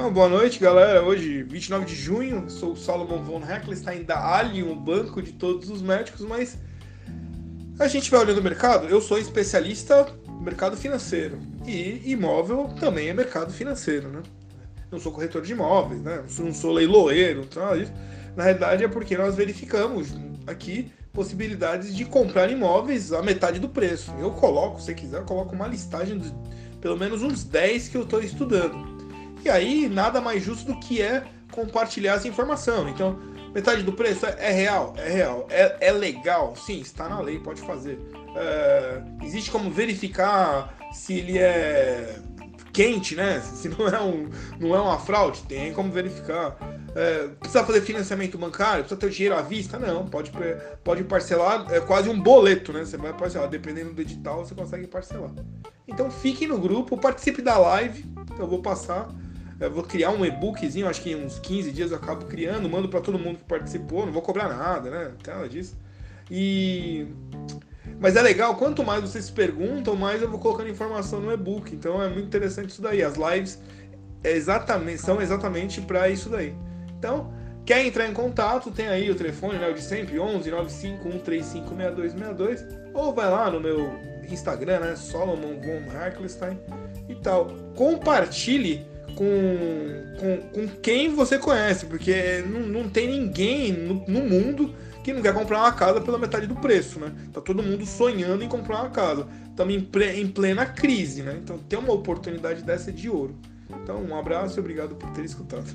Então, boa noite, galera. Hoje, 29 de junho, sou o Solomon von Heckelstein da Allium, o banco de todos os médicos, mas a gente vai olhando o mercado. Eu sou especialista no mercado financeiro e imóvel também é mercado financeiro, né? Não sou corretor de imóveis, né? Não sou leiloeiro, nada disso. Na realidade, é porque nós verificamos aqui possibilidades de comprar imóveis a metade do preço. Eu coloco, se quiser, eu coloco uma listagem de pelo menos uns 10 que eu estou estudando. E aí, nada mais justo do que é compartilhar essa informação. Então, metade do preço é, é real? É real. É, é, legal? Sim, está na lei, pode fazer. É, existe como verificar se ele é quente, né? Se não é, um, não é uma fraude, tem como verificar. É, precisa fazer financiamento bancário? Precisa ter o dinheiro à vista? Não, pode, pode parcelar, é quase um boleto, né? Você vai parcelar, dependendo do edital, você consegue parcelar. Então fique no grupo, participe da live, eu vou passar. Eu vou criar um e-bookzinho, acho que em uns 15 dias eu acabo criando, mando para todo mundo que participou, não vou cobrar nada, né? Nada disso. E mas é legal, quanto mais vocês perguntam, mais eu vou colocando informação no e-book. Então é muito interessante isso daí. As lives é exatamente, são exatamente para isso daí. Então, quer entrar em contato, tem aí o telefone, né, o de sempre, 11 95135 6262, ou vai lá no meu Instagram, né, Solomon von Harklestein e tal. Compartilhe com, com, com quem você conhece, porque não, não tem ninguém no, no mundo que não quer comprar uma casa pela metade do preço, né? Tá todo mundo sonhando em comprar uma casa. Estamos em, plena crise, né? Então ter uma oportunidade dessa é de ouro. Então um abraço e obrigado por ter escutado.